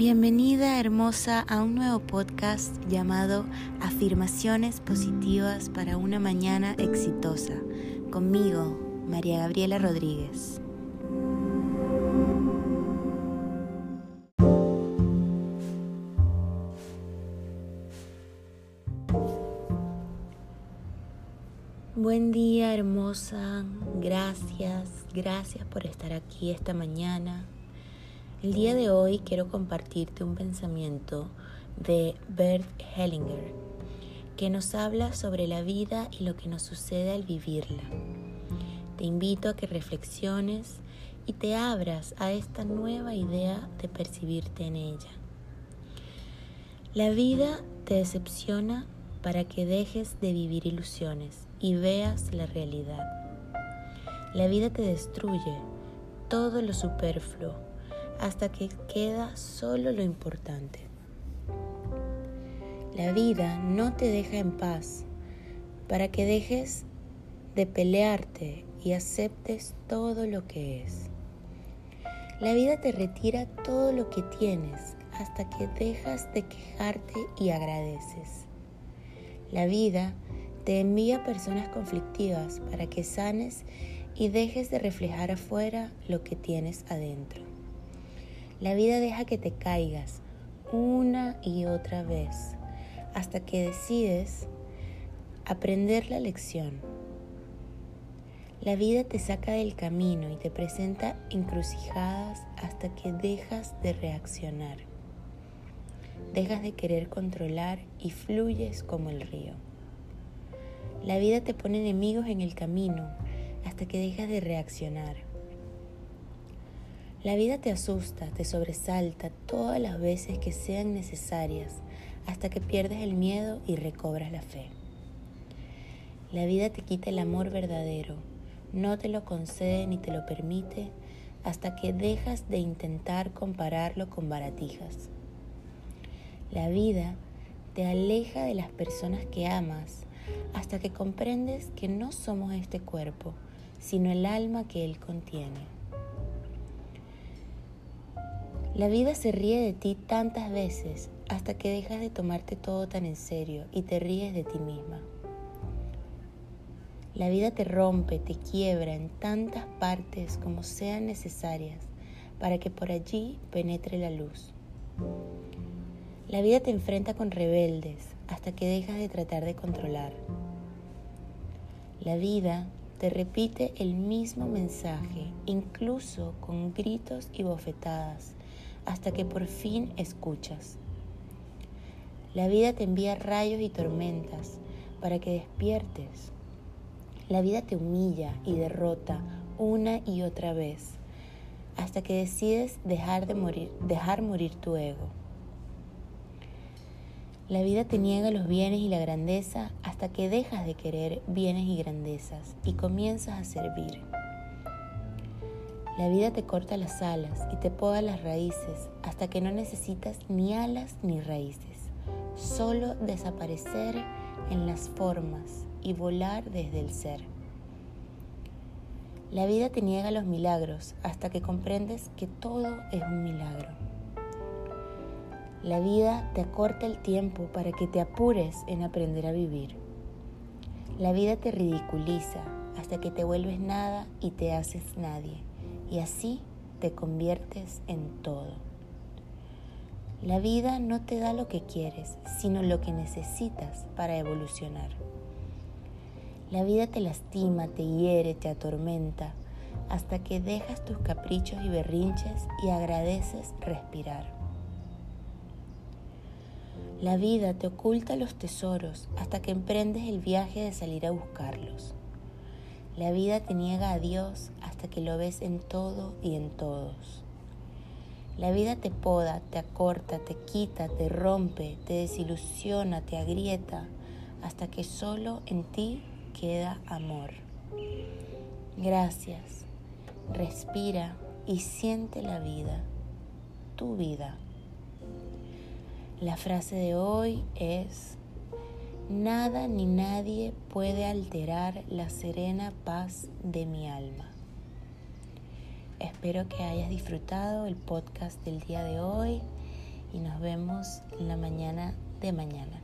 Bienvenida hermosa a un nuevo podcast llamado Afirmaciones Positivas para una Mañana Exitosa. Conmigo, María Gabriela Rodríguez. Buen día hermosa, gracias, gracias por estar aquí esta mañana. El día de hoy quiero compartirte un pensamiento de Bert Hellinger que nos habla sobre la vida y lo que nos sucede al vivirla. Te invito a que reflexiones y te abras a esta nueva idea de percibirte en ella. La vida te decepciona para que dejes de vivir ilusiones y veas la realidad. La vida te destruye todo lo superfluo hasta que queda solo lo importante. La vida no te deja en paz para que dejes de pelearte y aceptes todo lo que es. La vida te retira todo lo que tienes hasta que dejas de quejarte y agradeces. La vida te envía personas conflictivas para que sanes y dejes de reflejar afuera lo que tienes adentro. La vida deja que te caigas una y otra vez hasta que decides aprender la lección. La vida te saca del camino y te presenta encrucijadas hasta que dejas de reaccionar. Dejas de querer controlar y fluyes como el río. La vida te pone enemigos en el camino hasta que dejas de reaccionar. La vida te asusta, te sobresalta todas las veces que sean necesarias hasta que pierdes el miedo y recobras la fe. La vida te quita el amor verdadero, no te lo concede ni te lo permite hasta que dejas de intentar compararlo con baratijas. La vida te aleja de las personas que amas hasta que comprendes que no somos este cuerpo, sino el alma que él contiene. La vida se ríe de ti tantas veces hasta que dejas de tomarte todo tan en serio y te ríes de ti misma. La vida te rompe, te quiebra en tantas partes como sean necesarias para que por allí penetre la luz. La vida te enfrenta con rebeldes hasta que dejas de tratar de controlar. La vida te repite el mismo mensaje, incluso con gritos y bofetadas, hasta que por fin escuchas. La vida te envía rayos y tormentas para que despiertes. La vida te humilla y derrota una y otra vez hasta que decides dejar de morir, dejar morir tu ego. La vida te niega los bienes y la grandeza hasta que dejas de querer bienes y grandezas y comienzas a servir. La vida te corta las alas y te poda las raíces hasta que no necesitas ni alas ni raíces, solo desaparecer en las formas y volar desde el ser. La vida te niega los milagros hasta que comprendes que todo es un milagro. La vida te acorta el tiempo para que te apures en aprender a vivir. La vida te ridiculiza hasta que te vuelves nada y te haces nadie y así te conviertes en todo. La vida no te da lo que quieres, sino lo que necesitas para evolucionar. La vida te lastima, te hiere, te atormenta, hasta que dejas tus caprichos y berrinches y agradeces respirar. La vida te oculta los tesoros hasta que emprendes el viaje de salir a buscarlos. La vida te niega a Dios hasta que lo ves en todo y en todos. La vida te poda, te acorta, te quita, te rompe, te desilusiona, te agrieta, hasta que solo en ti queda amor. Gracias. Respira y siente la vida, tu vida. La frase de hoy es, Nada ni nadie puede alterar la serena paz de mi alma. Espero que hayas disfrutado el podcast del día de hoy nos vemos en la mañana de mañana.